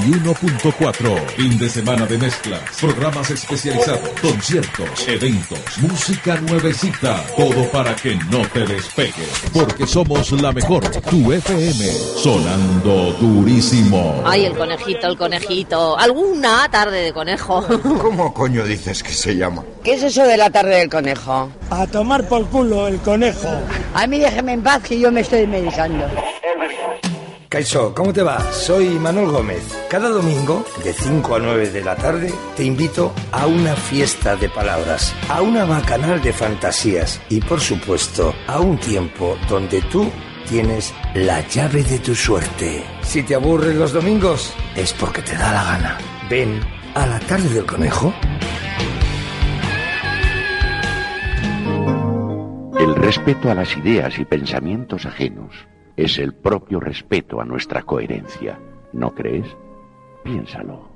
1.4 Fin de semana de mezclas, programas especializados, conciertos, eventos, música nuevecita, todo para que no te despegues, porque somos la mejor, tu FM, sonando durísimo. Ay, el conejito, el conejito. ¿Alguna tarde de conejo? ¿Cómo coño dices que se llama? ¿Qué es eso de la tarde del conejo? A tomar por culo el conejo. A mí déjeme en paz que yo me estoy medicando. Kaiso, ¿cómo te va? Soy Manuel Gómez. Cada domingo, de 5 a 9 de la tarde, te invito a una fiesta de palabras, a una bacanal de fantasías y, por supuesto, a un tiempo donde tú tienes la llave de tu suerte. Si te aburren los domingos, es porque te da la gana. Ven a la tarde del conejo. El respeto a las ideas y pensamientos ajenos es el propio respeto a nuestra coherencia. ¿No crees? Piénsalo.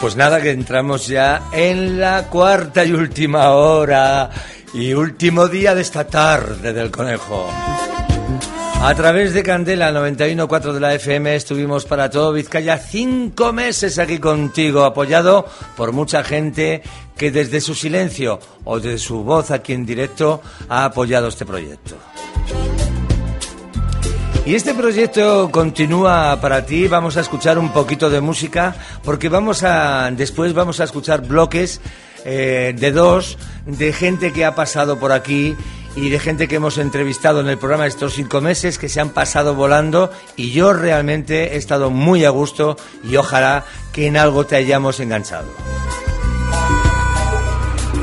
Pues nada, que entramos ya en la cuarta y última hora y último día de esta tarde del conejo. A través de Candela 91.4 de la FM estuvimos para todo Vizcaya cinco meses aquí contigo, apoyado por mucha gente que desde su silencio o desde su voz aquí en directo ha apoyado este proyecto. Y este proyecto continúa para ti. Vamos a escuchar un poquito de música porque vamos a después vamos a escuchar bloques eh, de dos de gente que ha pasado por aquí y de gente que hemos entrevistado en el programa estos cinco meses que se han pasado volando y yo realmente he estado muy a gusto y ojalá que en algo te hayamos enganchado.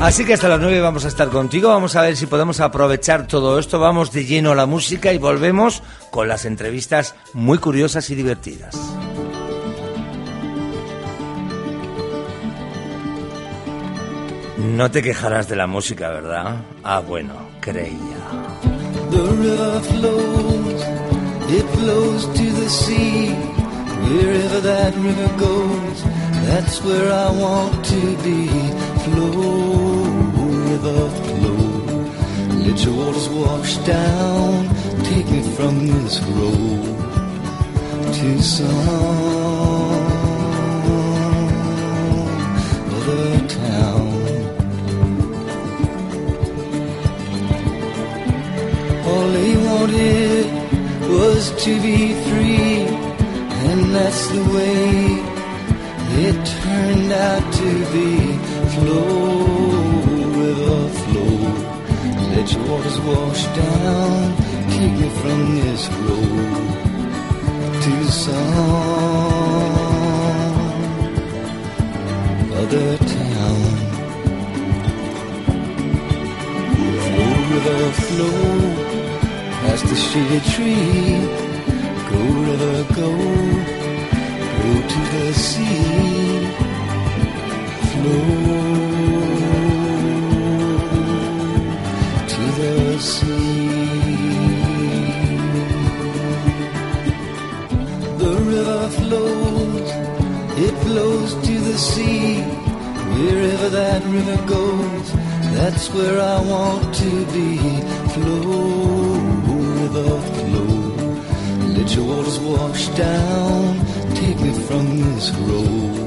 Así que hasta las nueve vamos a estar contigo, vamos a ver si podemos aprovechar todo esto, vamos de lleno a la música y volvemos con las entrevistas muy curiosas y divertidas. No te quejarás de la música, ¿verdad? Ah, bueno, creía. The river flows, it flows to the sea. Wherever that river goes, that's where I want to be. Flow, river, flow. Let your waters wash down, take me from this road to some other town. Was to be free, and that's the way it turned out to be. Flow, river, flow. Let your waters wash down, take me from this road to some other town. Flow, river, flow past the shady tree. Go, river, go, go to the sea. Flow to the sea. The river flows, it flows to the sea. Wherever that river goes, that's where I want to be. Flow, flow. Let your waters wash down, take me from this road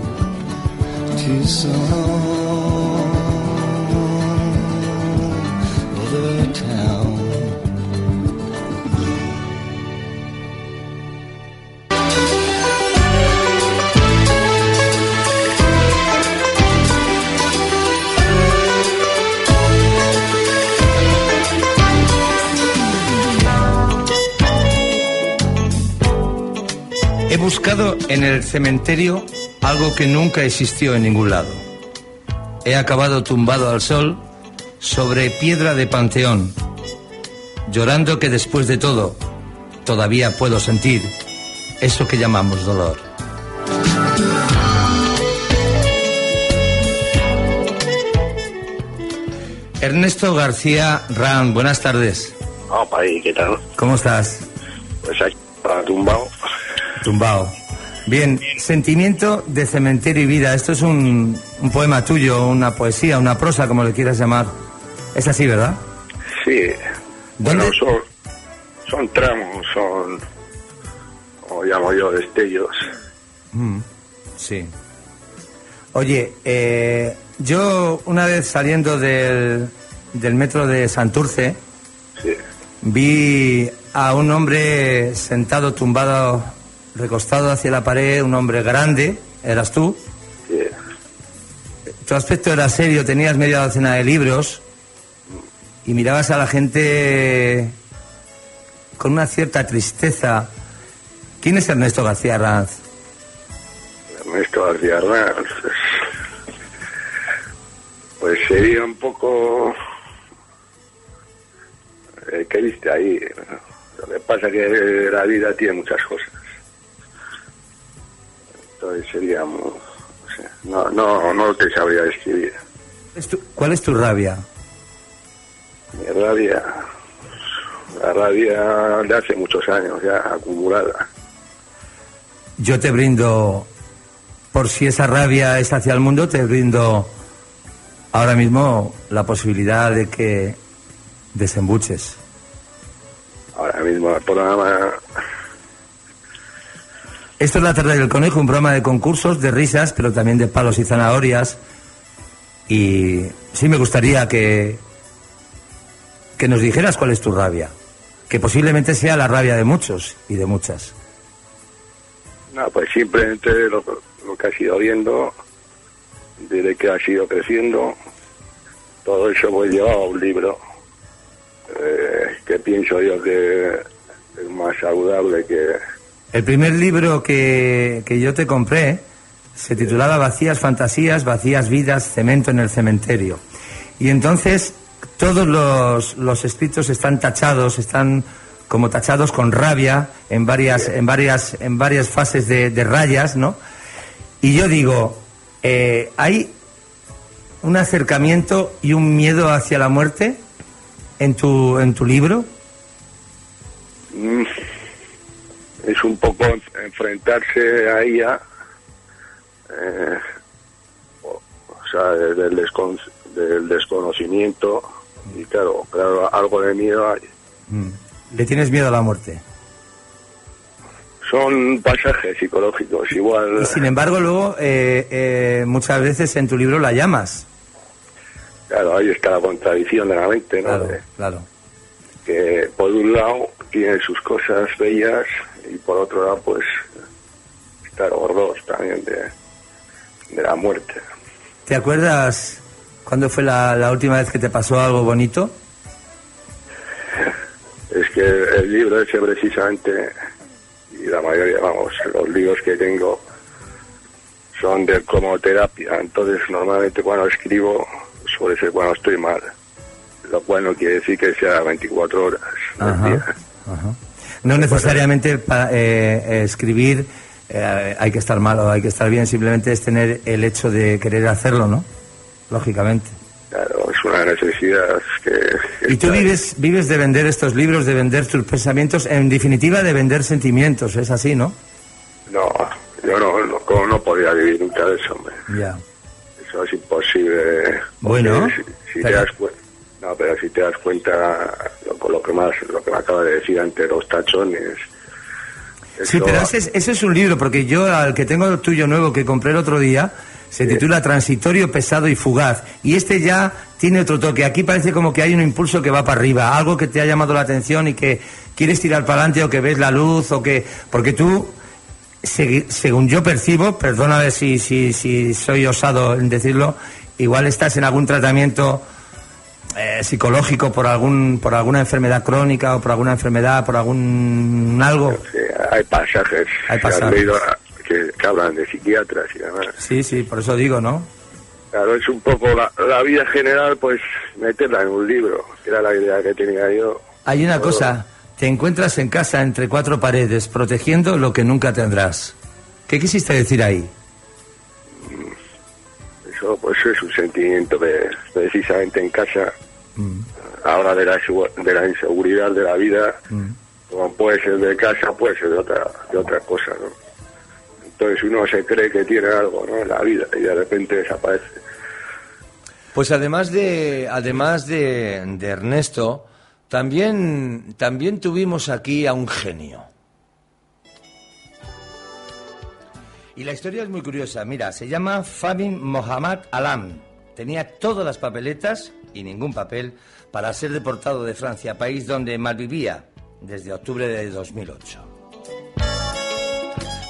to some He buscado en el cementerio algo que nunca existió en ningún lado. He acabado tumbado al sol sobre piedra de panteón, llorando que después de todo todavía puedo sentir eso que llamamos dolor. Ernesto García Ran, buenas tardes. Opa, ¿y qué tal? ¿Cómo estás? Pues aquí, para tumbado. Tumbao. Bien, sentimiento de cementerio y vida. Esto es un, un poema tuyo, una poesía, una prosa, como le quieras llamar. Es así, ¿verdad? Sí. ¿Dónde? Bueno, son, son tramos, son, como llamo yo, destellos. Mm, sí. Oye, eh, yo una vez saliendo del, del metro de Santurce, Sí. vi a un hombre sentado, tumbado, recostado hacia la pared, un hombre grande, eras tú. Sí. Tu aspecto era serio, tenías media docena de libros y mirabas a la gente con una cierta tristeza. ¿Quién es Ernesto García Ranz? Ernesto García pues, pues sería un poco... Eh, ¿Qué viste ahí? Lo que pasa es que la vida tiene muchas cosas. Seríamos... no sé, No, no, no te sabría describir. ¿Es tu- ¿Cuál es tu rabia? Mi rabia... La rabia de hace muchos años ya acumulada. Yo te brindo, por si esa rabia es hacia el mundo, te brindo ahora mismo la posibilidad de que desembuches. Ahora mismo el programa Esto es La Tarde del Conejo, un programa de concursos, de risas, pero también de palos y zanahorias. Y sí me gustaría que, que nos dijeras cuál es tu rabia. Que posiblemente sea la rabia de muchos y de muchas. No, pues simplemente lo, que ha ido viendo, desde que ha ido creciendo, todo eso pues llevaba a un libro eh, que pienso yo que es más saludable que... El primer libro que, que yo te compré se titulaba Vacías Fantasías, Vacías Vidas, Cemento en el Cementerio. Y entonces todos los, los escritos están tachados, están como tachados con rabia en varias, en varias, en varias fases de, de rayas, ¿no? Y yo digo, eh, ¿hay un acercamiento y un miedo hacia la muerte en tu, en tu libro? Es un poco en- enfrentarse a ella, eh, o, sea, desde el, descon- del desconocimiento, y claro, claro, algo de miedo hay. Mm. ¿Le tienes miedo a la muerte? Son pasajes psicológicos, igual... Y sin embargo, luego, eh, eh, muchas veces en tu libro la llamas. Claro, ahí está la contradicción de la mente, ¿no? Claro, claro. Que por un lado tiene sus cosas bellas y por otro lado, pues, está el horror también de, de la muerte. ¿Te acuerdas cuándo fue la, la última vez que te pasó algo bonito? Es que el libro ese precisamente, y la mayoría, vamos, los libros que tengo son de como terapia, entonces normalmente cuando escribo suele ser cuando estoy mal, lo cual no quiere decir que sea 24 horas al Ajá, día. ajá. No necesariamente para eh, eh, escribir eh, hay que estar mal o hay que estar bien, simplemente es tener el hecho de querer hacerlo, ¿no? Lógicamente. Claro, es una necesidad que... que Y tú está- vives, vives de vender estos libros, de vender tus pensamientos, en definitiva de vender sentimientos, es así, ¿no? No, yo no, no, no podría vivir nunca de eso, hombre. Ya. Eso es imposible. Bueno, si, te das cuenta, no, pero si te das cuenta lo, lo que más, lo que me acaba de decir antes los tachones. Sí, pero ese es, ese es un libro, porque yo al que tengo el tuyo nuevo que compré el otro día, se titula Transitorio, Pesado y Fugaz. Y este ya tiene otro toque. Aquí parece como que hay un impulso que va para arriba, algo que te ha llamado la atención y que quieres tirar para adelante o que ves la luz o que... Porque tú, según yo percibo, perdóname si, si, si soy osado en decirlo, igual estás en algún tratamiento eh, psicológico por algún por alguna enfermedad crónica o por alguna enfermedad, por algún algo. Sí, hay pasajes, Hay que pasajes. han leído, que, que hablan de psiquiatras y demás. Sí, sí, por eso digo, ¿no? Claro, es un poco la, la vida general, pues meterla en un libro, que era la idea que tenía yo. Hay una Todo. cosa, te encuentras en casa entre cuatro paredes, protegiendo lo que nunca tendrás. ¿Qué quisiste decir ahí? Eso, pues es un sentimiento que precisamente en casa, ahora de la, de la inseguridad de la vida, como puede ser de casa, puede ser de otra, de otra cosa, ¿no? Entonces uno se cree que tiene algo, ¿no? En la vida y de repente desaparece. Pues además de, además de, de Ernesto, también, también tuvimos aquí a un genio. Y la historia es muy curiosa. Mira, se llama Famin Mohammad Alam. Tenía todas las papeletas y ningún papel para ser deportado de Francia, país donde malvivía desde octubre de 2008.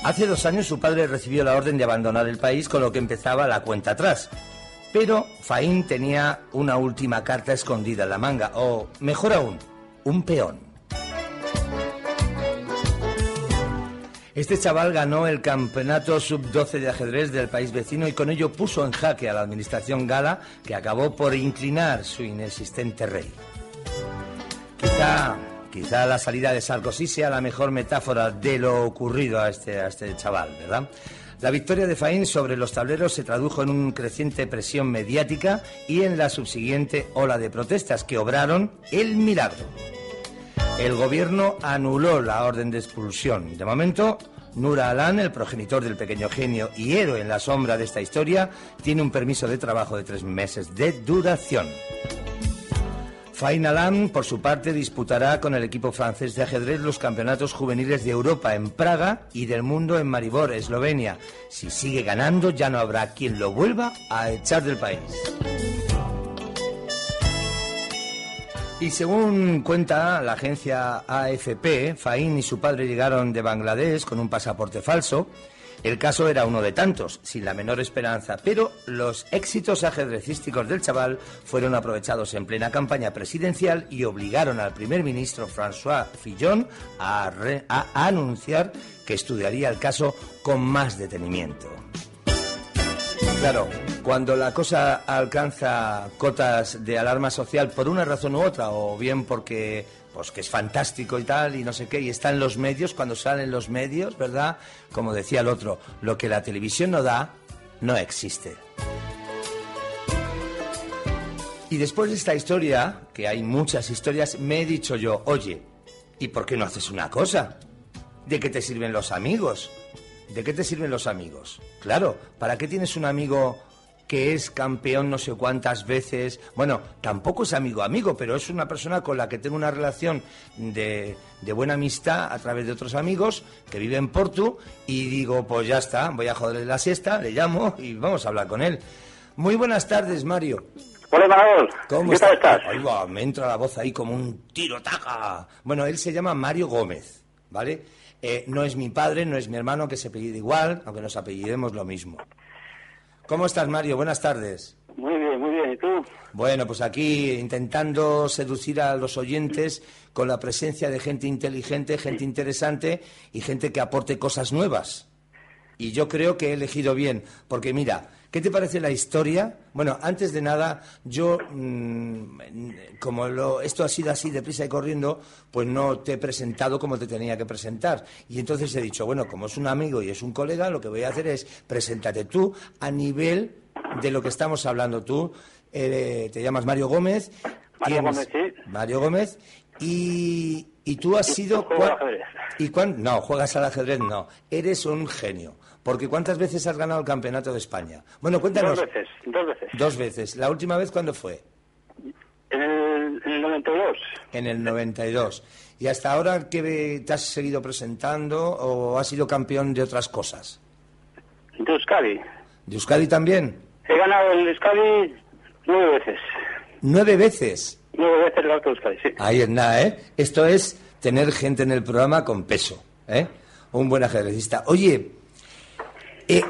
Hace dos años su padre recibió la orden de abandonar el país, con lo que empezaba la cuenta atrás. Pero Faín tenía una última carta escondida en la manga, o mejor aún, un peón. Este chaval ganó el campeonato sub-12 de ajedrez del país vecino y con ello puso en jaque a la administración gala, que acabó por inclinar su inexistente rey. Quizá, quizá la salida de Sarkozy sea la mejor metáfora de lo ocurrido a este, a este chaval, ¿verdad? La victoria de Faín sobre los tableros se tradujo en una creciente presión mediática y en la subsiguiente ola de protestas que obraron el milagro. El gobierno anuló la orden de expulsión. De momento, Nura Alan, el progenitor del pequeño genio y héroe en la sombra de esta historia, tiene un permiso de trabajo de tres meses de duración. Fain Alam, por su parte, disputará con el equipo francés de ajedrez los campeonatos juveniles de Europa en Praga y del mundo en Maribor, Eslovenia. Si sigue ganando, ya no habrá quien lo vuelva a echar del país. Y según cuenta la agencia AFP, Faín y su padre llegaron de Bangladesh con un pasaporte falso. El caso era uno de tantos, sin la menor esperanza, pero los éxitos ajedrecísticos del chaval fueron aprovechados en plena campaña presidencial y obligaron al primer ministro François Fillon a, anunciar que estudiaría el caso con más detenimiento. Claro, cuando la cosa alcanza cotas de alarma social por una razón u otra, o bien porque pues que es fantástico y tal, y no sé qué, y está en los medios, cuando salen los medios, ¿verdad? Como decía el otro, lo que la televisión no da, no existe. Y después de esta historia, que hay muchas historias, me he dicho yo, oye, ¿y por qué no haces una cosa? ¿De qué te sirven los amigos? ¿De qué te sirven los amigos? Claro, ¿para qué tienes un amigo que es campeón no sé cuántas veces? Bueno, tampoco es amigo amigo, pero es una persona con la que tengo una relación de, de buena amistad a través de otros amigos que vive en Porto y digo, pues ya está, voy a joderle la siesta, le llamo y vamos a hablar con él. Muy buenas tardes, Mario. Hola, Manol. ¿Cómo ¿Qué tal estás? Va, me entra la voz ahí como un tiro taca. Bueno, él se llama Mario Gómez, ¿vale? Eh, no es mi padre, no es mi hermano, que se apellida igual, aunque nos apellidemos lo mismo. ¿Cómo estás, Mario? Buenas tardes. Muy bien, muy bien. ¿Y tú? Bueno, pues aquí intentando seducir a los oyentes con la presencia de gente inteligente, gente interesante y gente que aporte cosas nuevas. Y yo creo que he elegido bien, porque mira, ¿qué te parece la historia? Bueno, antes de nada, yo, mm, como lo- esto ha sido así deprisa y corriendo, pues no te he presentado como te tenía que presentar. Y entonces he dicho, bueno, como es un amigo y es un colega, lo que voy a hacer es preséntate tú a nivel de lo que estamos hablando tú. Eh, te llamas Mario Gómez. Mario Gómez, sí. Mario Gómez. Y, y tú has sido... Juego al cua- ajedrez. ¿Y cuán- No, juegas al ajedrez, no. Eres un genio. Porque ¿cuántas veces has ganado el campeonato de España? Bueno, cuéntanos. Dos veces, dos veces. Dos veces. ¿La última vez cuándo fue? En el, en el 92. En el 92. ¿Y hasta ahora qué te has seguido presentando o has sido campeón de otras cosas? De Euskadi. ¿De Euskadi también? He ganado el Euskadi nueve veces. ¿Nueve veces? Nueve veces el Alto Euskadi, sí. Ahí es nada, ¿eh? Esto es tener gente en el programa con peso, ¿eh? Un buen ajedrecista. Oye, eh,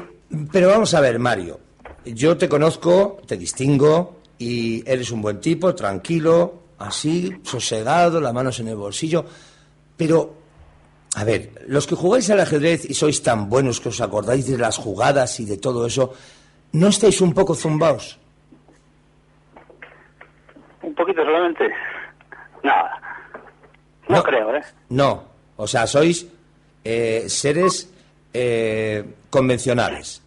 pero vamos a ver, Mario. Yo te conozco, te distingo y eres un buen tipo, tranquilo, así, sosegado, las manos en el bolsillo. Pero, a ver, los que jugáis al ajedrez y sois tan buenos que os acordáis de las jugadas y de todo eso, ¿no estáis un poco zumbaos? Un poquito solamente. Nada. No, creo, ¿eh? No, o sea, sois eh, seres eh, convencionales.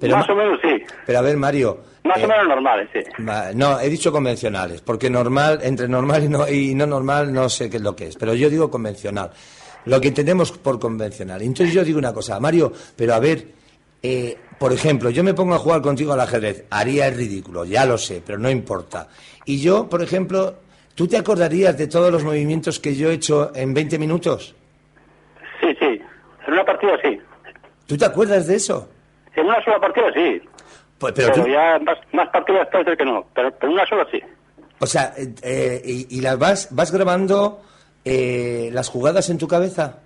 Más o menos sí. Pero a ver, Mario. Más o eh, menos normales, sí. No, he dicho convencionales, porque normal, entre normal y no, y no normal, no sé qué es lo que es, pero yo digo convencional. Lo que entendemos por convencional. Entonces yo digo una cosa, Mario, pero a ver, eh, por ejemplo, yo me pongo a jugar contigo al ajedrez, haría el ridículo, ya lo sé, pero no importa. Y yo, por ejemplo, ¿tú te acordarías de todos los movimientos que yo he hecho en 20 minutos? Sí, sí. En una partida sí. ¿Tú te acuerdas de eso? En una sola partida sí. Pues, pero Pero, tú- ya más, más partidas puede ser que no. Pero, en una sola sí. O sea, eh, eh, y, y las vas, vas grabando eh, las jugadas en tu cabeza.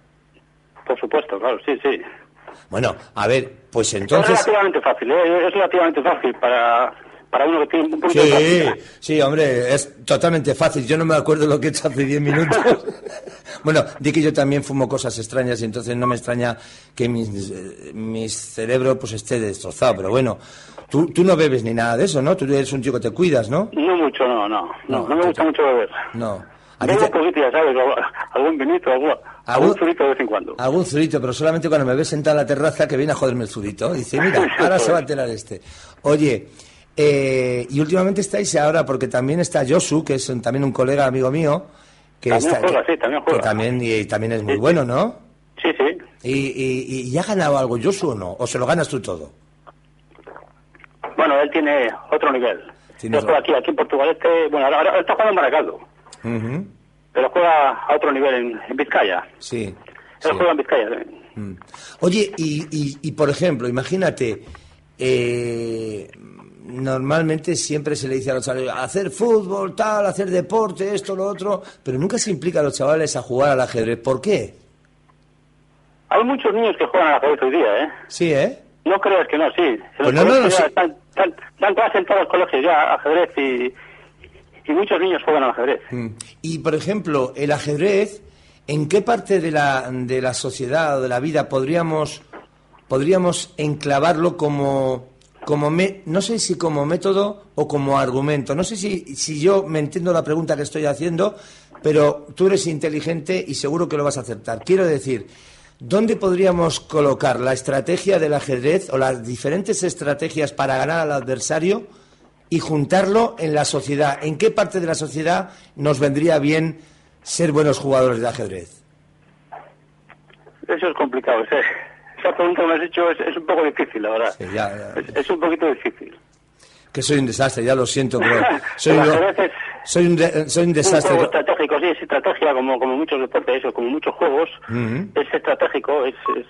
Por supuesto, claro, sí, sí. Bueno, a ver, pues Es entonces. relativamente fácil, ¿eh? Es relativamente fácil para, para uno que tiene un poquito de Sí, sí, hombre, es totalmente fácil. Yo no me acuerdo lo que he hecho hace 10 minutos. bueno, di que yo también fumo cosas extrañas y entonces no me extraña que mi, mi cerebro pues esté destrozado. Pero bueno, tú, tú no bebes ni nada de eso, ¿no? Tú eres un tío que te cuidas, ¿no? No mucho, no, no. No, No, no me gusta mucho beber. No. ¿A ti Bebo te- un poquito, ya sabes, algún vinito, algún, algún zurito de vez en cuando. Algún zurito, pero solamente cuando me ves sentado en la terraza que viene a joderme el zurito. Dice, mira, ahora se va a enterar este. Oye, eh, y últimamente estáis ahora, porque también está Josu, que es un- también un colega amigo mío, que También está, juega, que, sí, también que juega. también, y, también es muy bueno, ¿no? Sí, sí. Y, y, ha ganado algo Josu o no? ¿O se lo ganas tú todo? Bueno, él tiene otro nivel. Él juega aquí, aquí en Portugal. Este, bueno, ahora, ahora está jugando en Maracaldo, pero juega a otro nivel en, en Vizcaya. Sí. Él sí. juega en Vizcaya. ¿eh? Mm. Oye, y, y, y, por ejemplo, imagínate, eh, normalmente siempre se le dice a los chavales, hacer fútbol, tal, hacer deporte, esto, lo otro, pero nunca se implica a los chavales a jugar al ajedrez. ¿Por qué? Hay muchos niños que juegan al ajedrez hoy día, ¿eh? Sí, ¿eh? No creas que no, sí. Pues no, no, no, sí. están- están- dan clase en todos los colegios ya ajedrez y, y muchos niños juegan al ajedrez. Mm. Y, por ejemplo, el ajedrez, ¿en qué parte de la, de la sociedad o de la vida podríamos, podríamos enclavarlo como, como me- no sé si como método o como argumento? No sé si, si yo me entiendo la pregunta que estoy haciendo, pero tú eres inteligente y seguro que lo vas a acertar. Quiero decir, ¿dónde podríamos colocar la estrategia del ajedrez o las diferentes estrategias para ganar al adversario? y juntarlo en la sociedad. ¿En qué parte de la sociedad nos vendría bien ser buenos jugadores de ajedrez? Eso es complicado. ese- esa pregunta que me has hecho es, es un poco difícil, la verdad. Sí, ya, ya. Es, es un poquito difícil. Que soy un desastre, ya lo siento, pero soy, un- soy, un, de- soy un un desastre. juego estratégico, sí, es estrategia como, como muchos deportes, eso, como muchos juegos. Es estratégico, es... es-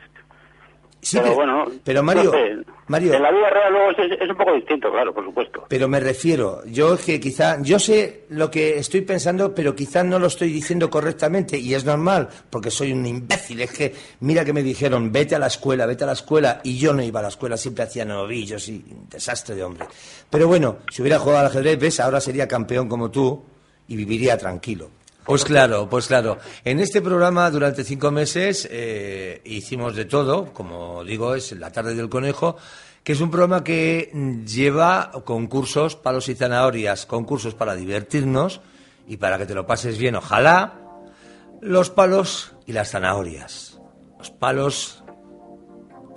Sí, pero pero- bueno, pero Mario, no sé, Mario- en la vida real luego es, es un poco distinto, claro, por supuesto. Pero me refiero, yo es que quizá, yo sé lo que estoy pensando, pero quizá no lo estoy diciendo correctamente y es normal, porque soy un imbécil. Es que, mira que me dijeron, vete a la escuela, vete a la escuela, y yo no iba a la escuela, siempre hacía novillos y un desastre de hombre. Pero bueno, si hubiera jugado al ajedrez, ves, ahora sería campeón como tú y viviría tranquilo. Pues claro, pues claro. En este programa durante cinco meses eh, hicimos de todo, como digo, es La tarde del conejo, que es un programa que lleva concursos, palos y zanahorias, concursos para divertirnos y para que te lo pases bien, ojalá, los palos y las zanahorias. Los palos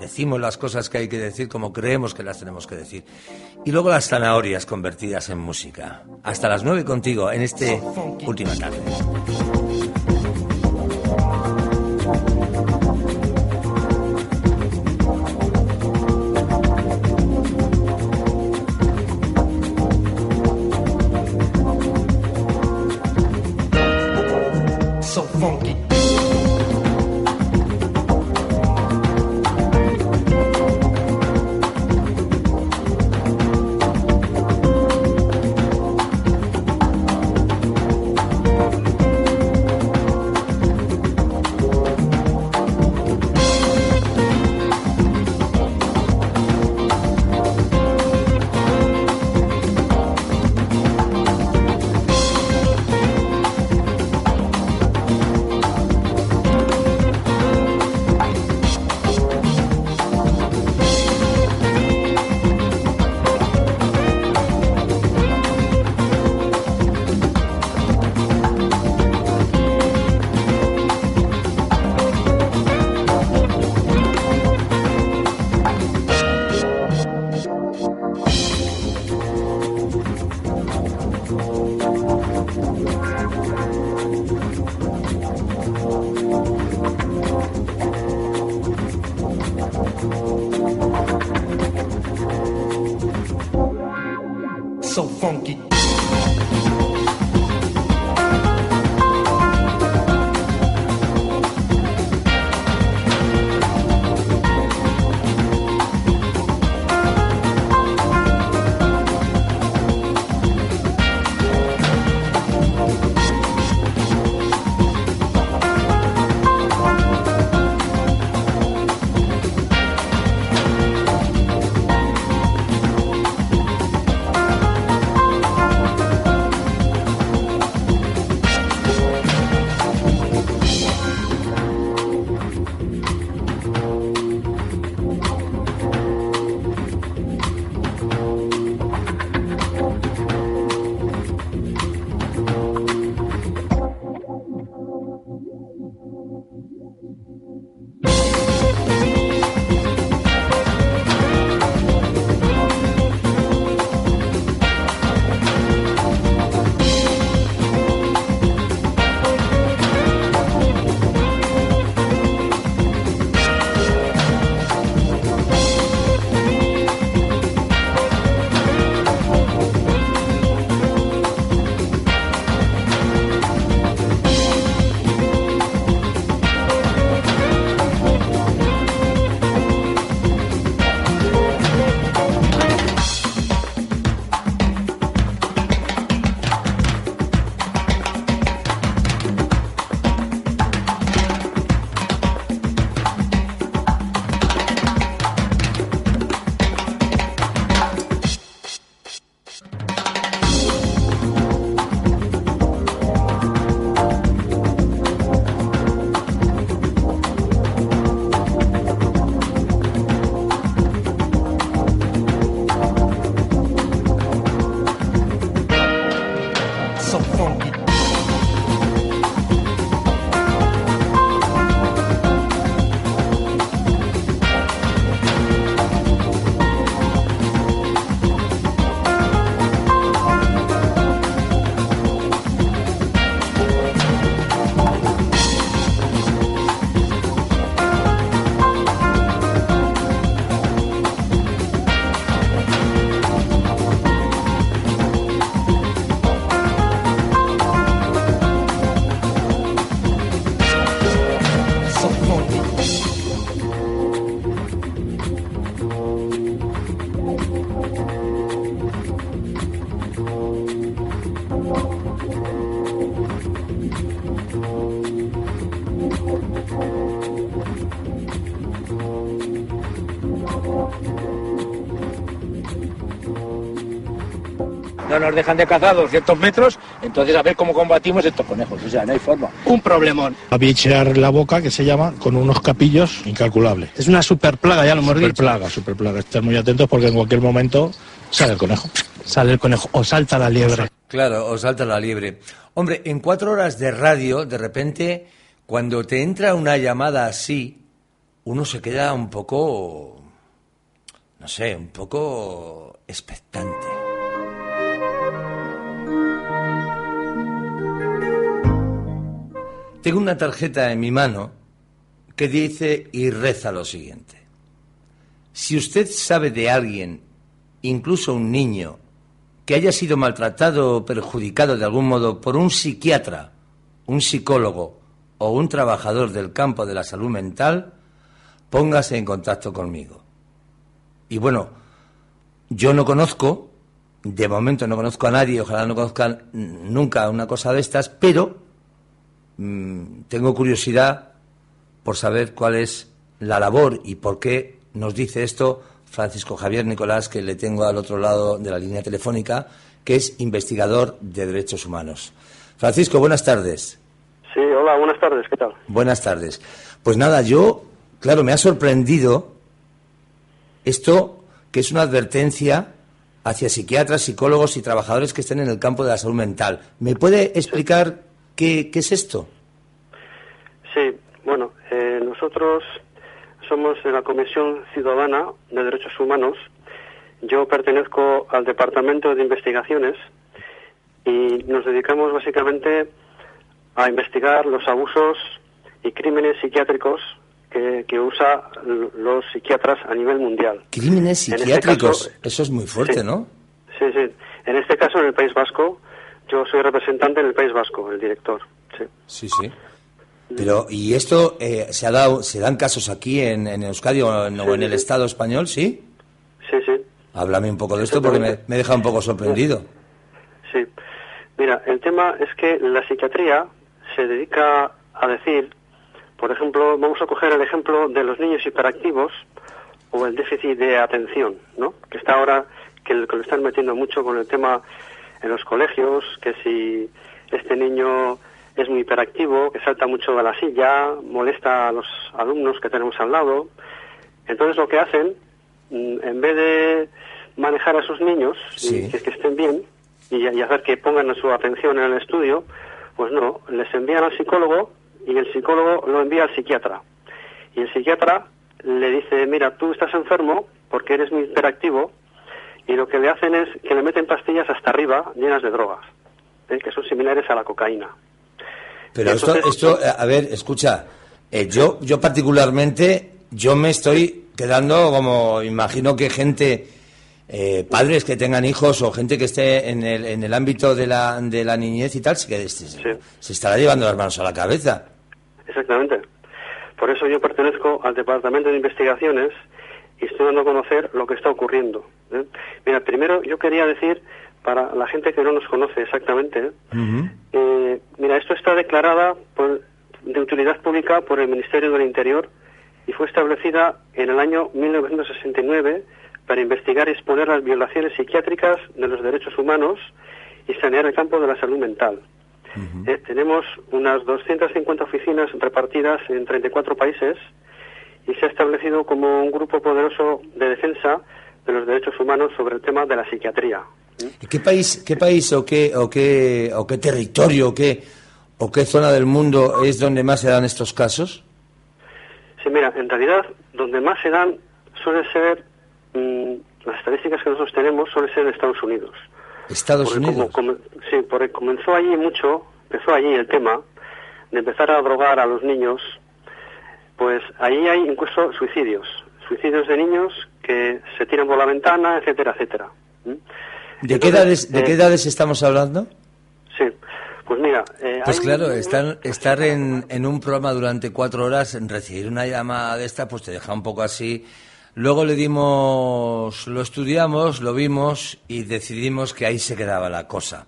decimos las cosas que hay que decir como creemos que las tenemos que decir. Y luego las zanahorias convertidas en música. Hasta las nueve contigo en este última tarde. No nos dejan de cazar 200 metros, entonces a ver cómo combatimos estos conejos. O sea, no hay forma. Un problemón. A bichear la boca, que se llama, con unos capillos incalculables. Es una super plaga, ya lo hemos super plaga, super plaga. Estén muy atentos porque en cualquier momento sale el conejo. Sale el conejo o salta la liebre. Claro, o salta la liebre. Hombre, en cuatro horas de radio, de repente, cuando te entra una llamada así, uno se queda un poco, no sé, un poco expectante. Tengo una tarjeta en mi mano que dice y reza lo siguiente. Si usted sabe de alguien, incluso un niño, que haya sido maltratado o perjudicado de algún modo por un psiquiatra, un psicólogo o un trabajador del campo de la salud mental, póngase en contacto conmigo. Y bueno, yo no conozco, de momento no conozco a nadie, ojalá no conozcan nunca una cosa de estas, pero mm, tengo curiosidad por saber cuál es la labor y por qué nos dice esto Francisco Javier Nicolás, que le tengo al otro lado de la línea telefónica, que es investigador de derechos humanos. Francisco, buenas tardes. Sí, hola, buenas tardes, ¿qué tal? Buenas tardes. Pues nada, yo, claro, me ha sorprendido esto, que es una advertencia hacia psiquiatras, psicólogos y trabajadores que estén en el campo de la salud mental. ¿Me puede explicar qué, qué es esto? Sí, bueno, eh, nosotros somos de la Comisión Ciudadana de Derechos Humanos. Yo pertenezco al Departamento de Investigaciones y nos dedicamos básicamente a investigar los abusos y crímenes psiquiátricos que, que usa los psiquiatras a nivel mundial. Crímenes En este psiquiátricos, caso- eso es muy fuerte, Sí. ¿no? Sí, sí. En este caso, en el País Vasco, yo soy representante en el País Vasco, el director. Sí. Sí, sí. Pero, ¿y esto eh, se ha dado, se dan casos aquí en, en Euskadi o en, o en el Estado español, sí? Sí, sí. Háblame un poco de esto porque me, me deja un poco sorprendido. Sí. Mira, el tema es que la psiquiatría se dedica a decir, por ejemplo, vamos a coger el ejemplo de los niños hiperactivos o el déficit de atención, ¿no? Que está ahora, que lo están metiendo mucho con el tema en los colegios, que si este niño es muy hiperactivo, que salta mucho de la silla, molesta a los alumnos que tenemos al lado. Entonces lo que hacen, mm, en vez de manejar a sus niños Sí. y que, que estén bien y, y hacer que pongan su atención en el estudio, pues no, les envían al psicólogo y el psicólogo lo envía al psiquiatra. Y el psiquiatra le dice, mira, tú estás enfermo porque eres muy hiperactivo y lo que le hacen es que le meten pastillas hasta arriba llenas de drogas, ¿eh? que son similares a la cocaína. Pero esto, Entonces- esto, eh, a ver, escucha, eh, yo, yo particularmente, yo me estoy quedando como, imagino que gente, eh, padres que tengan hijos o gente que esté en el, en el ámbito de la, de la niñez y tal, sí que se, se estará llevando las manos a la cabeza. Exactamente. Por eso yo pertenezco al Departamento de Investigaciones y estoy dando a conocer lo que está ocurriendo. ¿eh? Mira, primero yo quería decir, para la gente que no nos conoce exactamente, ¿eh? Eh, mira, esto está declarada por- de utilidad pública por el Ministerio del Interior y fue establecida en el año 1969 para investigar y exponer las violaciones psiquiátricas de los derechos humanos y sanear el campo de la salud mental. Tenemos unas 250 oficinas repartidas en 34 países y se ha establecido como un grupo poderoso de defensa de los derechos humanos sobre el tema de la psiquiatría. ¿Y ¿Qué país, qué país o qué, o qué, o qué territorio o qué, o qué zona del mundo es donde más se dan estos casos? Sí, mira, en realidad donde más se dan suele ser, mm, las estadísticas que nosotros tenemos suele ser Estados Unidos. Estados Porque Unidos. como- sí, porque comenzó allí mucho, empezó allí el tema de empezar a drogar a los niños, pues ahí hay incluso suicidios, suicidios de niños que se tiran por la ventana, etcétera, etcétera. ¿De qué edades, de eh, qué edades estamos hablando? Sí, pues mira, eh, Pues hay- claro, estar, estar en, en un programa durante cuatro horas, en recibir una llamada de esta, pues te deja un poco así. Luego le dimos, lo estudiamos, lo vimos y decidimos que ahí se quedaba la cosa.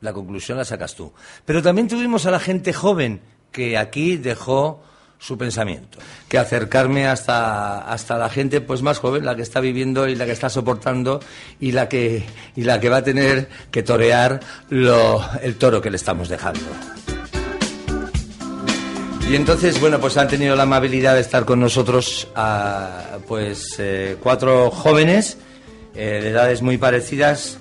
La conclusión la sacas tú. Pero también tuvimos a la gente joven que aquí dejó su pensamiento, que acercarme hasta, hasta la gente pues más joven, la que está viviendo y la que está soportando y la que, y la que va a tener que torear lo, el toro que le estamos dejando. Y entonces, bueno, pues han tenido la amabilidad de estar con nosotros a, pues eh, cuatro jóvenes eh, de edades muy parecidas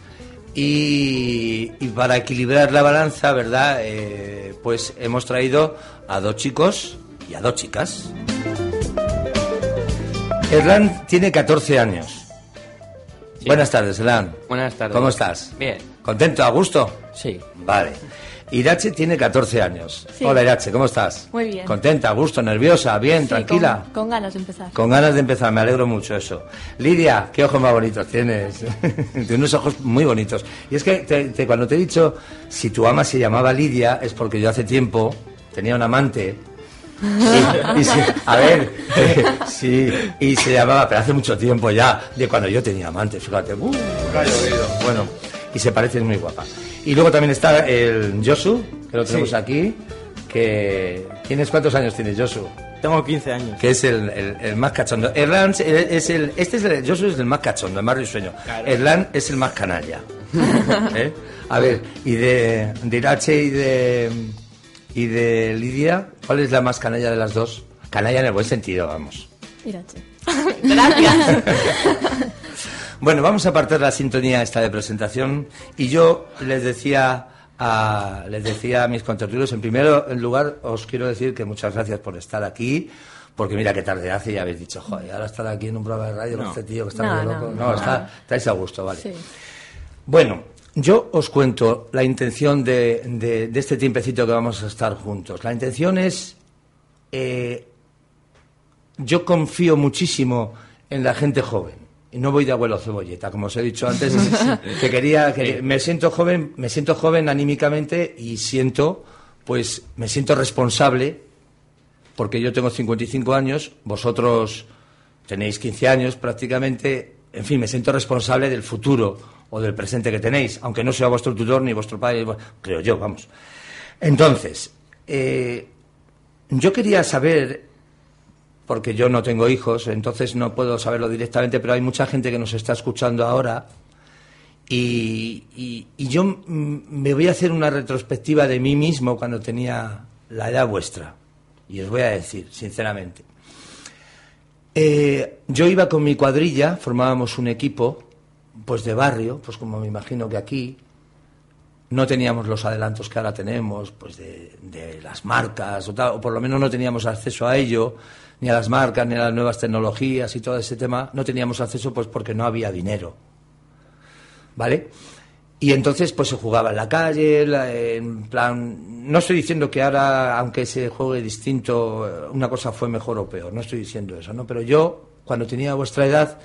y, y para equilibrar la balanza, ¿verdad? Eh, pues hemos traído a dos chicos y a dos chicas. Erlan tiene 14 años. Buenas tardes, Erlan. Buenas tardes. ¿Cómo estás? Bien. ¿Contento? ¿A gusto? Sí. Vale. Irache tiene 14 años. Sí. Hola, Irache, ¿cómo estás? Muy bien. ¿Contenta, a gusto, nerviosa, bien, Sí, tranquila? Con, con ganas de empezar. Con ganas de empezar, me alegro mucho eso. Lidia, qué ojos más bonitos tienes. Tienes unos ojos muy bonitos. Y es que te- te- cuando te he dicho si tu ama se llamaba Lidia, es porque yo hace tiempo tenía un amante. Y, y se- a ver, eh, sí, y se llamaba, pero hace mucho tiempo ya, de cuando yo tenía amante, fíjate. Uh. Bueno, y se parece, es muy guapa. Y luego también está el Josu, que lo tenemos Sí. aquí, que... ¿Tienes cuántos años tienes, Josu? Tengo 15 años. que es el, el- el más cachondo. Erlan es el, este es el, yo soy el más cachondo, el más risueño. Claro. Erlan es el más canalla. ¿Eh? A ver, y de, de Irache y de y de Lidia, ¿cuál es la más canalla de las dos? Canalla en el buen sentido, vamos. Gracias. Bueno, vamos a apartar la sintonía esta de presentación y yo les decía a, les decía a mis contertulios, en primer lugar os quiero decir que muchas gracias por estar aquí, porque mira qué tarde hace y habéis dicho, joder, ahora estar aquí en un programa de radio con No. este tío que está No, muy no, loco. no. No, está, estáis a gusto, vale. Sí. Bueno, yo os cuento la intención de, de- de este tiempecito que vamos a estar juntos. La intención es, eh, yo confío muchísimo en la gente joven. Y no voy de abuelo cebolleta, como os he dicho antes, que quería, que me siento joven, me siento joven anímicamente y siento, pues, me siento responsable, porque yo tengo 55 años, vosotros tenéis 15 años prácticamente, en fin, me siento responsable del futuro o del presente que tenéis, aunque no sea vuestro tutor ni vuestro padre, creo yo, vamos. Entonces, eh, yo quería saber, porque yo no tengo hijos, entonces no puedo saberlo directamente, pero hay mucha gente que nos está escuchando ahora y, yo me voy a hacer una retrospectiva de mí mismo cuando tenía la edad vuestra. Y os voy a decir, sinceramente. Eh, yo iba con mi cuadrilla, formábamos un equipo, pues de barrio, pues como me imagino que aquí. No teníamos los adelantos que ahora tenemos, pues de, de las marcas, o, por lo menos no teníamos acceso a ello, ni a las marcas, ni a las nuevas tecnologías y todo ese tema. No teníamos acceso pues porque no había dinero. ¿Vale? Y entonces pues se jugaba en la calle, en plan... No estoy diciendo que ahora, aunque se juegue distinto, una cosa fue mejor o peor, no estoy diciendo eso, ¿no? Pero yo, cuando tenía vuestra edad,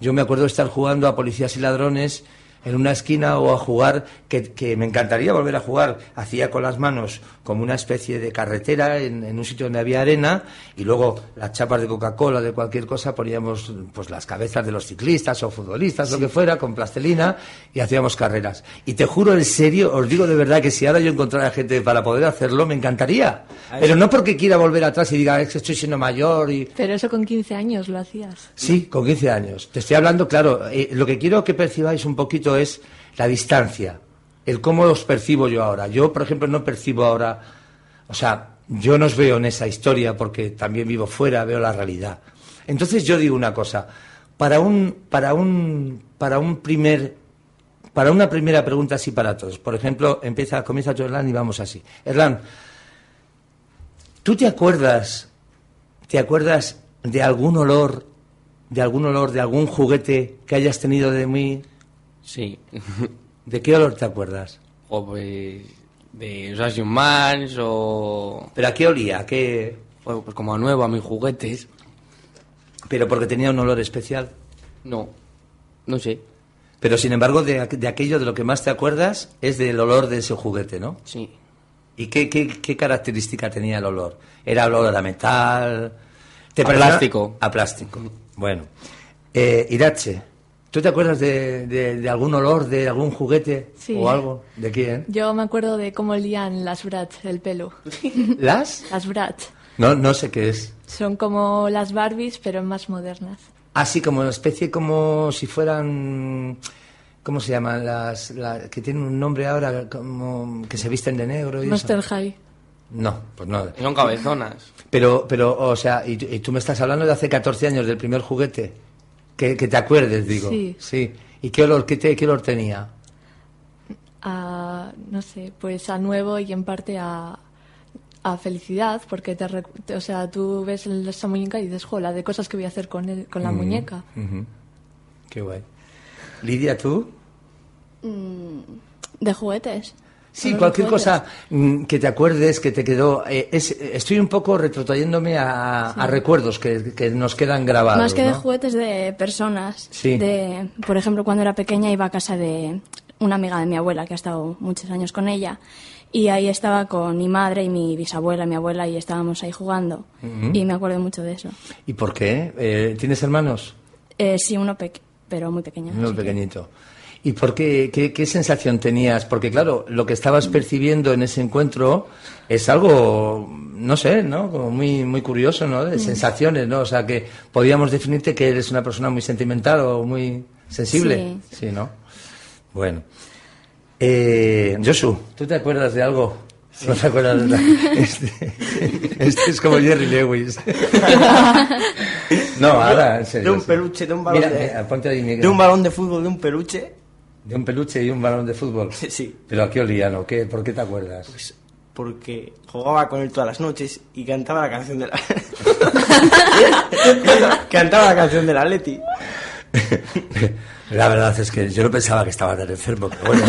yo me acuerdo de estar jugando a policías y ladrones en una esquina o a jugar, que, que me encantaría volver a jugar, hacía con las manos como una especie de carretera en, en un sitio donde había arena y luego las chapas de Coca-Cola, de cualquier cosa, poníamos pues las cabezas de los ciclistas o futbolistas, lo que fuera, con plastelina y hacíamos carreras. Y te juro en serio, os digo de verdad que si ahora yo encontrara gente para poder hacerlo, me encantaría. Pero no porque quiera volver atrás y diga, es que estoy siendo mayor y... Pero eso con 15 años lo hacías. Sí, con 15 años. Te estoy hablando, claro, eh, lo que quiero que percibáis un poquito es la distancia, el cómo os percibo yo ahora. Yo, por ejemplo, no percibo ahora, o sea, yo no os veo en esa historia porque también vivo fuera, veo la realidad. Entonces yo digo una cosa, para un, para un, para un primer, para una primera pregunta así para todos. Por ejemplo, empieza, comienza tu Erlan y vamos así. Erlan, ¿tú te acuerdas, te acuerdas de algún olor, de algún olor, de algún juguete que hayas tenido de mí? Sí. ¿De qué olor te acuerdas? O pues de los Mans o... ¿Pero a qué olía? ¿A qué...? Pues como a nuevo, a mis juguetes. ¿Pero porque tenía un olor especial? No, no sé. Pero sin embargo, de, de aquello de lo que más te acuerdas es del olor de ese juguete, ¿no? Sí. ¿Y qué, qué, qué característica tenía el olor? ¿Era olor a metal? A plástico. A plástico. Bueno. Eh, Irache, ¿tú te acuerdas de, de- de algún olor, de algún juguete Sí. o algo? ¿De quién? Yo me acuerdo de cómo olían las brats el pelo. ¿Las? Las brats. No, no sé qué es. Son como las Barbies, pero más modernas. Así como una especie como si fueran... ¿Cómo se llaman? Las, la- que tienen un nombre ahora, como que se visten de negro y eso. Monster High. No, pues no. Son cabezonas. Pero, pero, o sea, y, tú- y tú me estás hablando de hace 14 años del primer juguete. Que, que te acuerdes, digo. Sí. ¿Y qué olor, qué, te- qué olor tenía? A, no sé, pues a nuevo y en parte a, a felicidad, porque te, te- o sea, tú ves el- esa muñeca y dices, jola, de cosas que voy a hacer con, el- con la Mm, muñeca. Qué guay. Lidia, ¿tú? Mm, ¿De juguetes? Sí, ¿Solo de cualquier cosa mm, que te acuerdes, que te quedó. eh, es- estoy un poco retrotrayéndome a, a recuerdos que, que nos quedan grabados. Más que de juguetes de personas. Sí. De, por ejemplo, cuando era pequeña iba a casa de una amiga de mi abuela que ha estado muchos años con ella. Y ahí estaba con mi madre y mi bisabuela, mi abuela, y estábamos ahí jugando. Y me acuerdo mucho de eso. ¿Y por qué? Eh, ¿Tienes hermanos? Eh, sí, uno peque pero muy pequeño. Uno que- pequeñito. ¿Y por qué, qué, qué sensación tenías? Porque claro, lo que estabas percibiendo en ese encuentro es algo, no sé, ¿no? Como muy, muy curioso, ¿no? De Mm. sensaciones, ¿no? O sea, que podríamos definirte que eres una persona muy sentimental o muy sensible. Sí. ¿no? Bueno. Eh, Josu, ¿tú te acuerdas de algo? ¿No te acuerdas de nada? Este, este es como Jerry Lewis. no, ahora, en serio. De un sí. peluche, de un balón Mira, de- mira, ponte ahí, Miguel. De un balón de fútbol, de un peluche. De un peluche y un balón de fútbol. Sí. Pero a qué olía, ¿no? ¿Qué, ¿Por qué te acuerdas? Pues porque jugaba con él todas las noches y cantaba la canción de la... cantaba la canción de la Leti. La verdad es que yo no pensaba que estaba tan enfermo, pero bueno.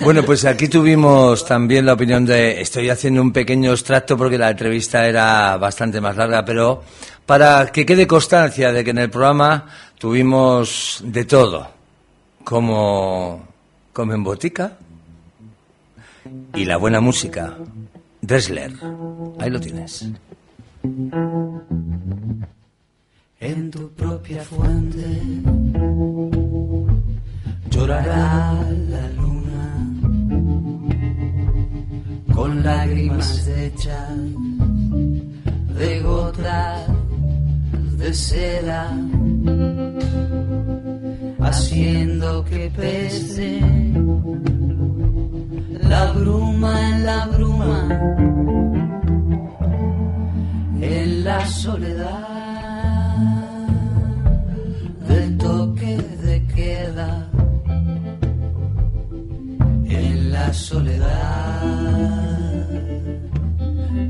bueno, pues aquí tuvimos también la opinión de... Estoy haciendo un pequeño extracto porque la entrevista era bastante más larga, pero para que quede constancia de que en el programa tuvimos de todo, como, como en botica y la buena música. Dressler, ahí lo tienes. en tu propia fuente llorará la luna con lágrimas hechas de gotas de seda haciendo que pese la bruma en la bruma en la soledad del toque de queda en la soledad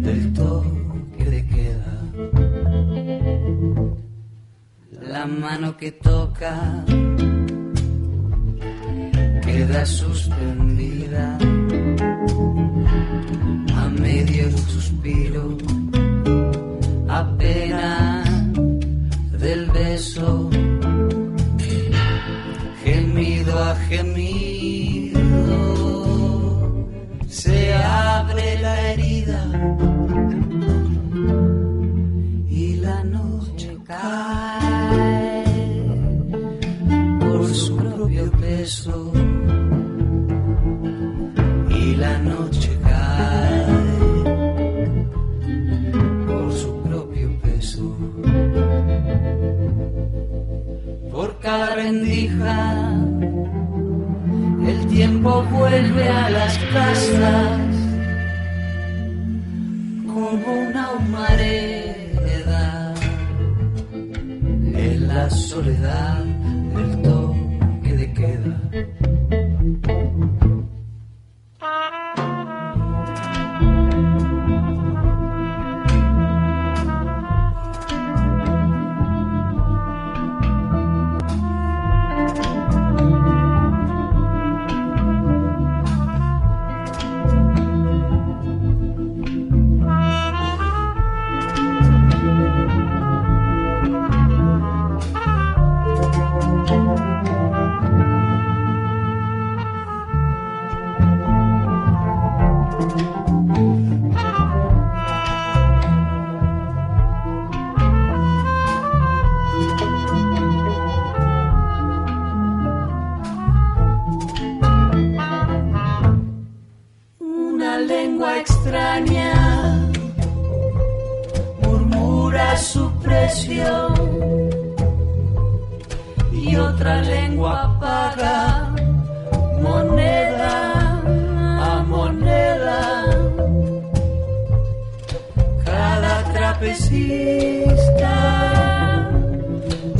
del toque de queda. La mano que toca queda suspendida a medio suspiro apenas del beso gemido a gemido se abre la herida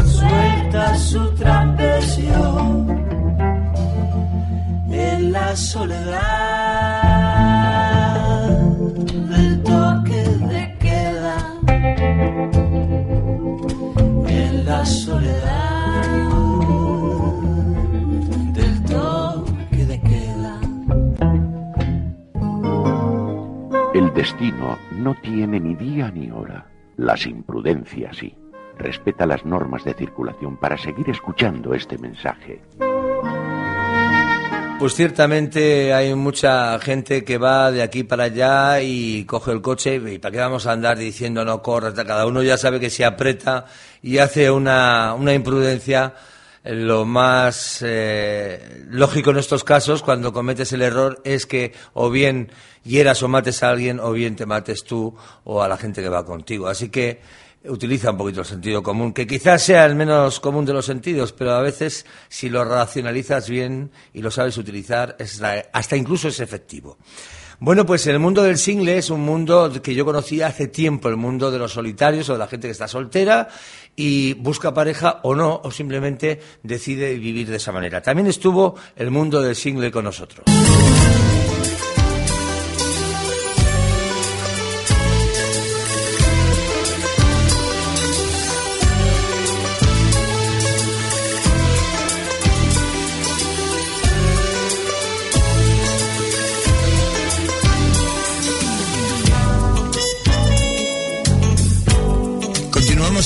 suelta su trapecio en la soledad. Del toque de queda. En la soledad. Destino no tiene ni día ni hora. Las imprudencias sí. Respeta las normas de circulación para seguir escuchando este mensaje. Pues ciertamente hay mucha gente que va de aquí para allá y coge el coche y para qué vamos a andar diciendo no corre, cada uno ya sabe que se aprieta y hace una, una imprudencia. Lo más eh, lógico en estos casos, cuando cometes el error, es que o bien hieras o mates a alguien, o bien te mates tú o a la gente que va contigo. Así que utiliza un poquito el sentido común, que quizás sea el menos común de los sentidos, pero a veces si lo racionalizas bien y lo sabes utilizar, es la- hasta incluso es efectivo. Bueno, pues el mundo del single es un mundo que yo conocí hace tiempo, el mundo de los solitarios o de la gente que está soltera y busca pareja o no, o simplemente decide vivir de esa manera. También estuvo el mundo del single con nosotros.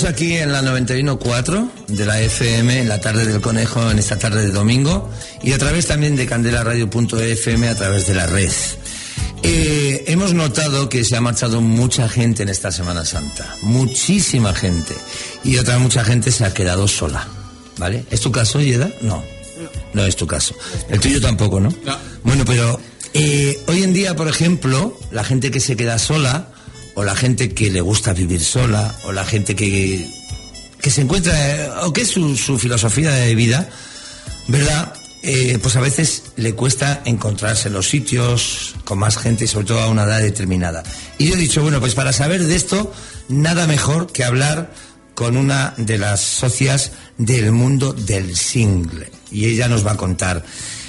Aquí en la 91.4 de la FM en la tarde del conejo, en esta tarde de domingo, y a través también de candelaradio.fm a través de la red. Eh, hemos notado que se ha marchado mucha gente en esta Semana Santa, muchísima gente, y otra mucha gente se ha quedado sola, ¿vale? ¿Es tu caso, Yeda? No. No es tu caso. El tuyo tampoco, ¿no? Bueno, pero eh, hoy en día, por ejemplo, la gente que se queda sola, o la gente que le gusta vivir sola, o la gente que, que se encuentra, o que es su, su filosofía de vida, ¿verdad? Eh, pues a veces le cuesta encontrarse en los sitios con más gente sobre todo a una edad determinada. Y yo he dicho, bueno, pues para saber de esto, nada mejor que hablar con una de las socias del mundo del single. Y ella nos va a contar.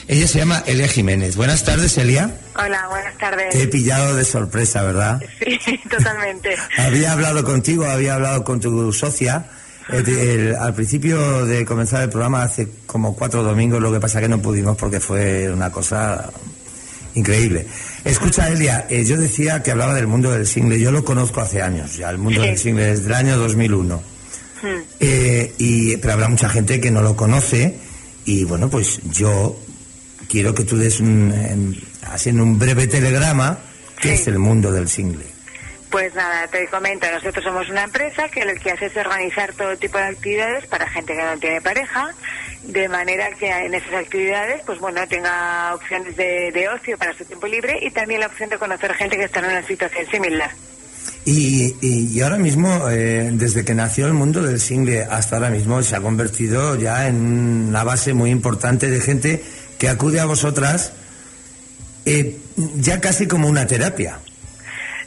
Ella se llama Elia Jiménez. Buenas tardes, Elia. Hola, buenas tardes. Te he pillado de sorpresa, ¿verdad? Sí, totalmente. Había hablado contigo, había hablado con tu socia. eh, el- al principio de comenzar el programa, hace como cuatro domingos, lo que pasa que no pudimos porque fue una cosa increíble. Escucha, Elia, eh, yo decía que hablaba del mundo del single. Yo lo conozco hace años ya, el mundo Sí. del single desde el año 2001. Hmm. Eh, y, pero habrá mucha gente que no lo conoce y bueno, pues yo quiero que tú des un, en un breve telegrama qué es el mundo del single. Pues nada, te comento, nosotros somos una empresa que lo que hace es organizar todo tipo de actividades para gente que no tiene pareja, de manera que en esas actividades, pues bueno, tenga opciones de, de ocio para su tiempo libre y también la opción de conocer gente que está en una situación similar. Y, y- y ahora mismo, eh, desde que nació el mundo del single hasta ahora mismo, se ha convertido ya en una base muy importante de gente que acude a vosotras eh, ya casi como una terapia.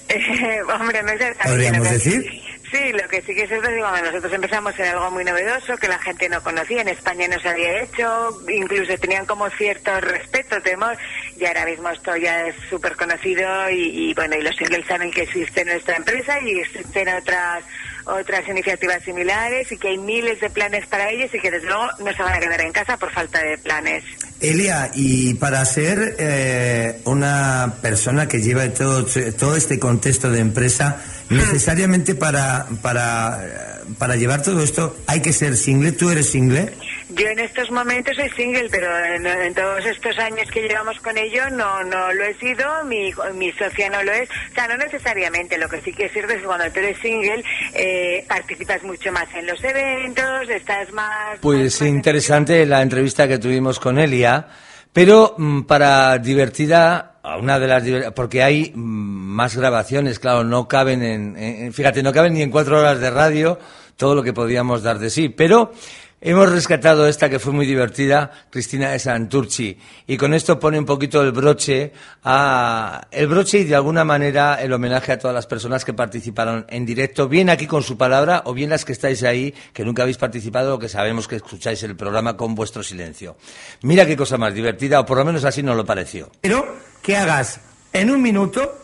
Eh, hombre, no es ¿Podríamos que- decir? Sí, lo que sí que es cierto, digo, bueno, nosotros empezamos en algo muy novedoso que la gente no conocía, en España no se había hecho, incluso tenían como cierto respeto, temor, y ahora mismo esto ya es súper conocido y, y, bueno, y los singles saben que existe nuestra empresa y existen otras otras iniciativas similares y que hay miles de planes para ellos y que desde luego no se van a quedar en casa por falta de planes. Elia, y para ser eh, una persona que lleva todo, todo este contexto de empresa, necesariamente para, para, eh, para llevar todo esto hay que ser single. ¿Tú eres single? Yo en estos momentos soy single, pero en, en todos estos años que llevamos con ello no no lo he sido, mi, mi socia no lo es. O sea, no necesariamente. Lo que sí que es cierto es que cuando tú eres single eh, participas mucho más en los eventos, estás más... Pues interesante la entrevista que tuvimos con Elia, pero mm, para divertida, a una de las porque hay mm, más grabaciones, claro, no caben en, en- fíjate, no caben ni en cuatro horas de radio todo lo que podíamos dar de sí. Pero hemos rescatado esta que fue muy divertida, Cristina de Santurci, y con esto pone un poquito el broche a el broche y de alguna manera el homenaje a todas las personas que participaron en directo, bien aquí con su palabra o bien las que estáis ahí, que nunca habéis participado o que sabemos que escucháis el programa con vuestro silencio. Mira qué cosa más divertida, o por lo menos así nos lo pareció. Pero que hagas en un minuto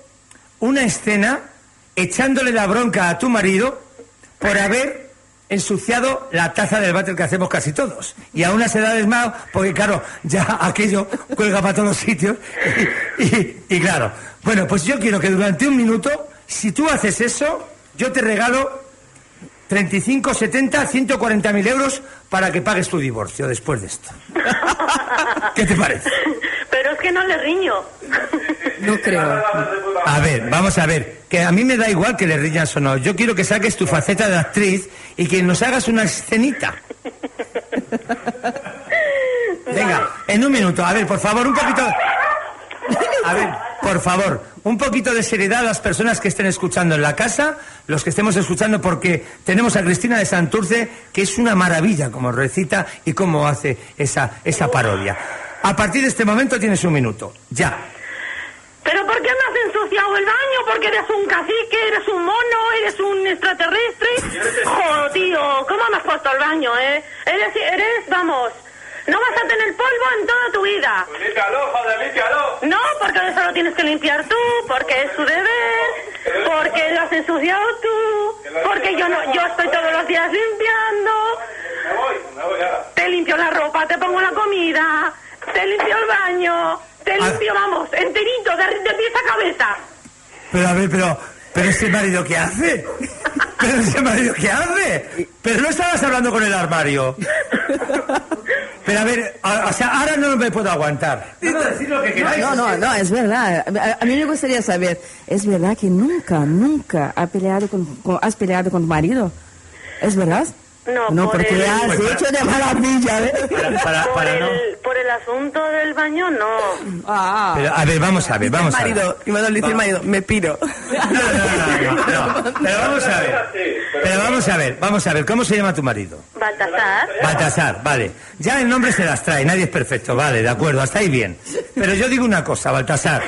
una escena echándole la bronca a tu marido por haber ensuciado la taza del váter que hacemos casi todos. Y a unas edades más, porque claro, ya aquello cuelga para todos los sitios. Y, y- y claro, bueno, pues yo quiero que durante un minuto, si tú haces eso, yo te regalo 35, 70, 140 mil euros para que pagues tu divorcio después de esto. ¿Qué te parece? Pero es que no le riño. No creo. A ver, vamos a ver. Que a mí me da igual que le riñas o no. Yo quiero que saques tu faceta de actriz y que nos hagas una escenita. Venga, en un minuto. A ver, por favor, un poquito. A ver, por favor, un poquito de seriedad a las personas que estén escuchando en la casa, los que estemos escuchando, porque tenemos a Cristina de Santurce, que es una maravilla como recita y cómo hace esa, esa parodia. A partir de este momento tienes un minuto. Ya. ¿Pero por qué me has ensuciado el baño? ¿Porque eres un cacique, eres un mono, eres un extraterrestre? Joder, tío, ¿cómo me has puesto el baño, eh? Eres, eres, vamos, no vas a tener polvo en toda tu vida. Límpialo, joder, límpialo. No, porque eso lo tienes que limpiar tú, porque es tu deber, porque lo has ensuciado tú, porque yo no, yo estoy todos los días limpiando. Me voy, me voy ahora. Te limpio la ropa, te pongo la comida, te limpio el baño, te limpio, vamos, enterito, de, de pies a cabeza. Pero a ver, pero, pero ese marido qué hace? Pero ese marido qué hace? Pero no estabas hablando con el armario. Pero a ver, a- o sea, ahora no me puedo aguantar. Que. No, no, no, es verdad. A, a mí me gustaría saber, ¿es verdad que nunca, nunca ha peleado con, con- has peleado con tu marido? ¿Es verdad? No, No, por porque el- has Pues para- hecho de maravilla, ¿eh? por, el, por el asunto del baño, no. Ah. Pero, a ver, vamos a ver, vamos a ver. marido, y me dice el marido, me piro. Pero vamos a ver. Pero vamos a ver, vamos a ver, ¿cómo se llama tu marido? Baltasar. Baltasar, vale. Ya el nombre se las trae, nadie es perfecto, vale, de acuerdo, hasta ahí bien. Pero yo digo una cosa, Baltasar.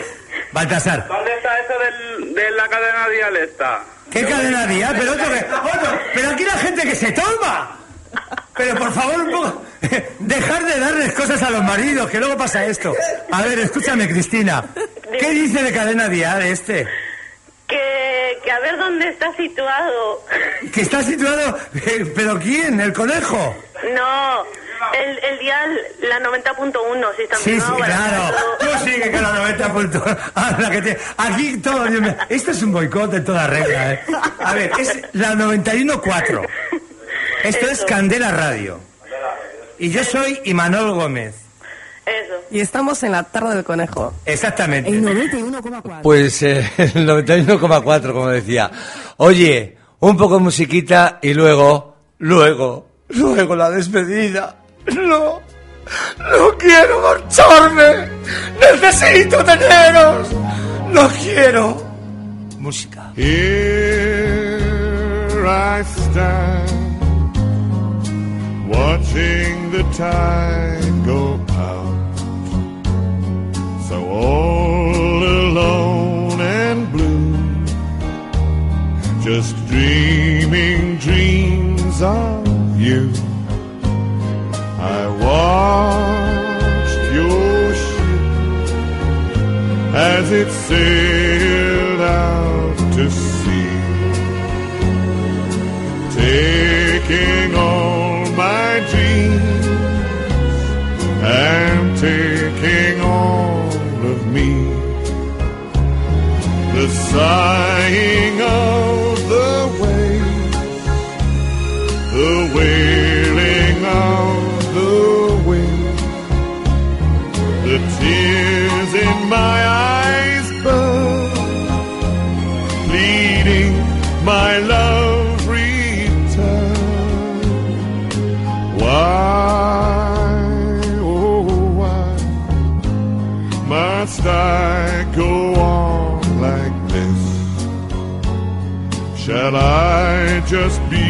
Baltasar, ¿Dónde está eso del, de la cadena dial esta? ¿Qué cadena día? Pero otro que. Otro, pero aquí la gente que se toma. Pero por favor, un poco. Dejar de darles cosas a los maridos, que luego pasa esto. A ver, escúchame, Cristina. ¿Qué dice de cadena dial este? Que, que a ver dónde está situado. Que está situado. eh, ¿Pero quién? ¿El conejo? No, el, el dial, la 90.1, si está Sí, sí, claro. Tú sigue con la 90 puntos. Ah, la que te- Aquí todo. Esto es un boicot en toda regla. ¿eh? A ver, es la 91.4. Esto es Candela Radio. Y yo soy Imanol Gómez. Eso. Y estamos en la tarde del conejo. Exactamente. En 91,4. Pues eh, el 91,4, como decía. Oye, un poco de musiquita y luego, luego, luego la despedida. No, no quiero marcharme. Necesito teneros. No quiero. Música. Here I stand, watching the tide go out. So all alone and blue, just dreaming dreams of you. I watched your ship as it sailed out to sea, taking all my dreams and taking all of me. The sighing of like this? Shall I just be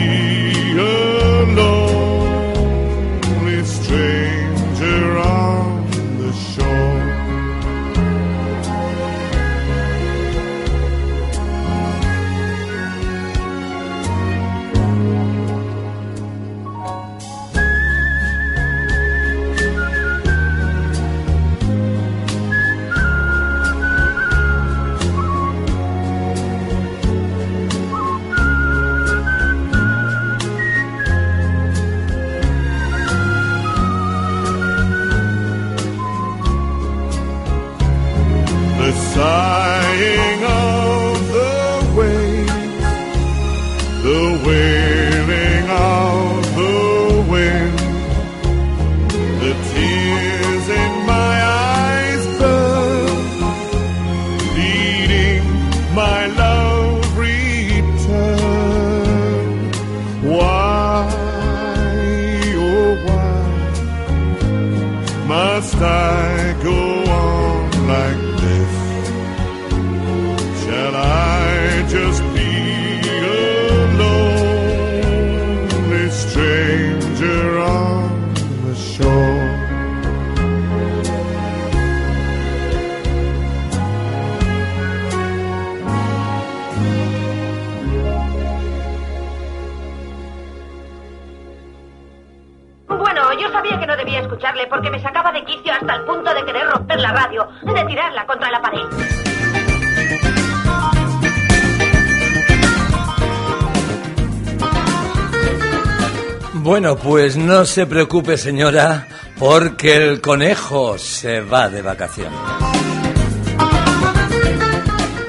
se preocupe, señora, porque el conejo se va de vacaciones.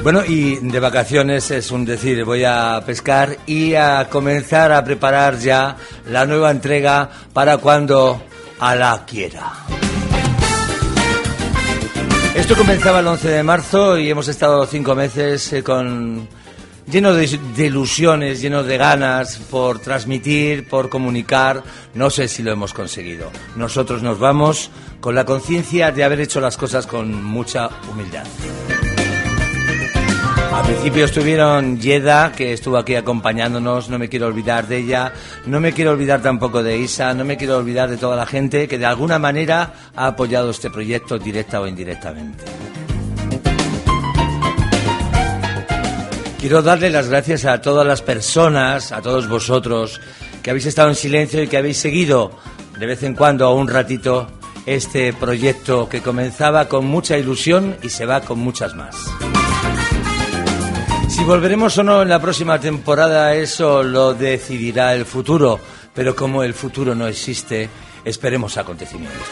Bueno, y de vacaciones es un decir, voy a pescar y a comenzar a preparar ya la nueva entrega para cuando Alá quiera. Esto comenzaba el 11 de marzo y hemos estado cinco meses eh, con lleno de, ilusiones, lleno de ganas por transmitir, por comunicar. No sé si lo hemos conseguido. Nosotros nos vamos con la conciencia de haber hecho las cosas con mucha humildad. Al principio estuvieron Yeda, que estuvo aquí acompañándonos, no me quiero olvidar de ella, no me quiero olvidar tampoco de Isa, no me quiero olvidar de toda la gente que de alguna manera ha apoyado este proyecto directa o indirectamente. Quiero darle las gracias a todas las personas, a todos vosotros, que habéis estado en silencio y que habéis seguido de vez en cuando, un ratito, este proyecto que comenzaba con mucha ilusión y se va con muchas más. Si volveremos o no en la próxima temporada, eso lo decidirá el futuro, pero como el futuro no existe, esperemos acontecimientos.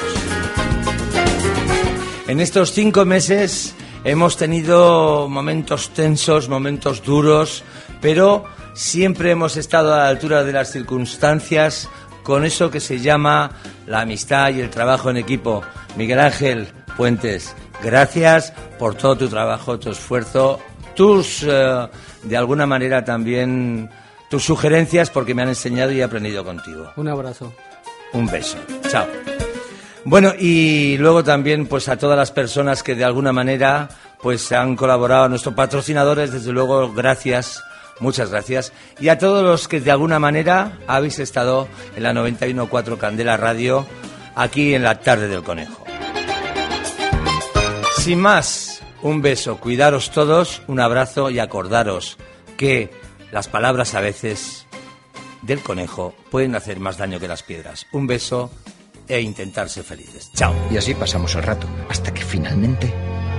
En estos cinco meses hemos tenido momentos tensos, momentos duros, pero siempre hemos estado a la altura de las circunstancias con eso que se llama la amistad y el trabajo en equipo. Miguel Ángel Puentes, gracias por todo tu trabajo, tu esfuerzo, tus, eh, de alguna manera también, tus sugerencias porque me han enseñado y he aprendido contigo. Un abrazo. Un beso. Chao. Bueno, y luego también pues a todas las personas que de alguna manera pues han colaborado, a nuestros patrocinadores, desde luego, gracias, muchas gracias. Y a todos los que de alguna manera habéis estado en la 91.4 Candela Radio, aquí en la tarde del conejo. Sin más, un beso, cuidaros todos, un abrazo y acordaros que las palabras a veces del conejo pueden hacer más daño que las piedras. Un beso e intentar ser felices. Chao. Y así pasamos el rato, hasta que finalmente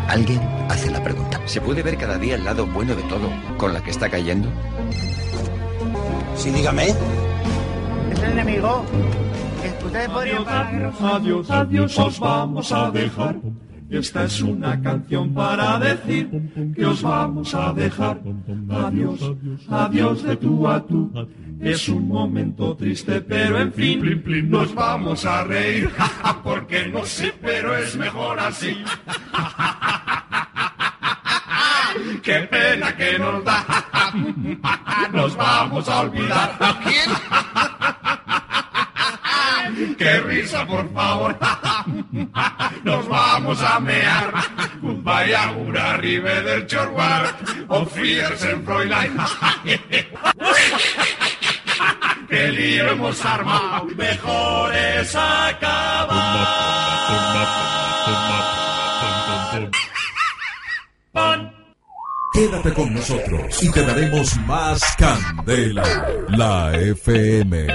alguien hace la pregunta. ¿Se puede ver cada día el lado bueno de todo con la que está cayendo? Sí, dígame. ¿Es el enemigo? ¿Ustedes podrían pagar? Adiós, adiós, os vamos a dejar. Esta es una canción para decir que os vamos a dejar. Adiós, adiós de tú a tú. Es un momento triste, pero en fin, plin, plin, nos vamos a reír. Porque no sé, pero es mejor así. Qué pena que nos da. Nos vamos a olvidar. ¿A quién? Qué risa, por favor. Nos vamos a mear. Vaya una arriba del chorwar. O en Fräulein. Qué lío hemos armado. Mejor es acabar. Quédate con nosotros y te daremos más candela. La FM.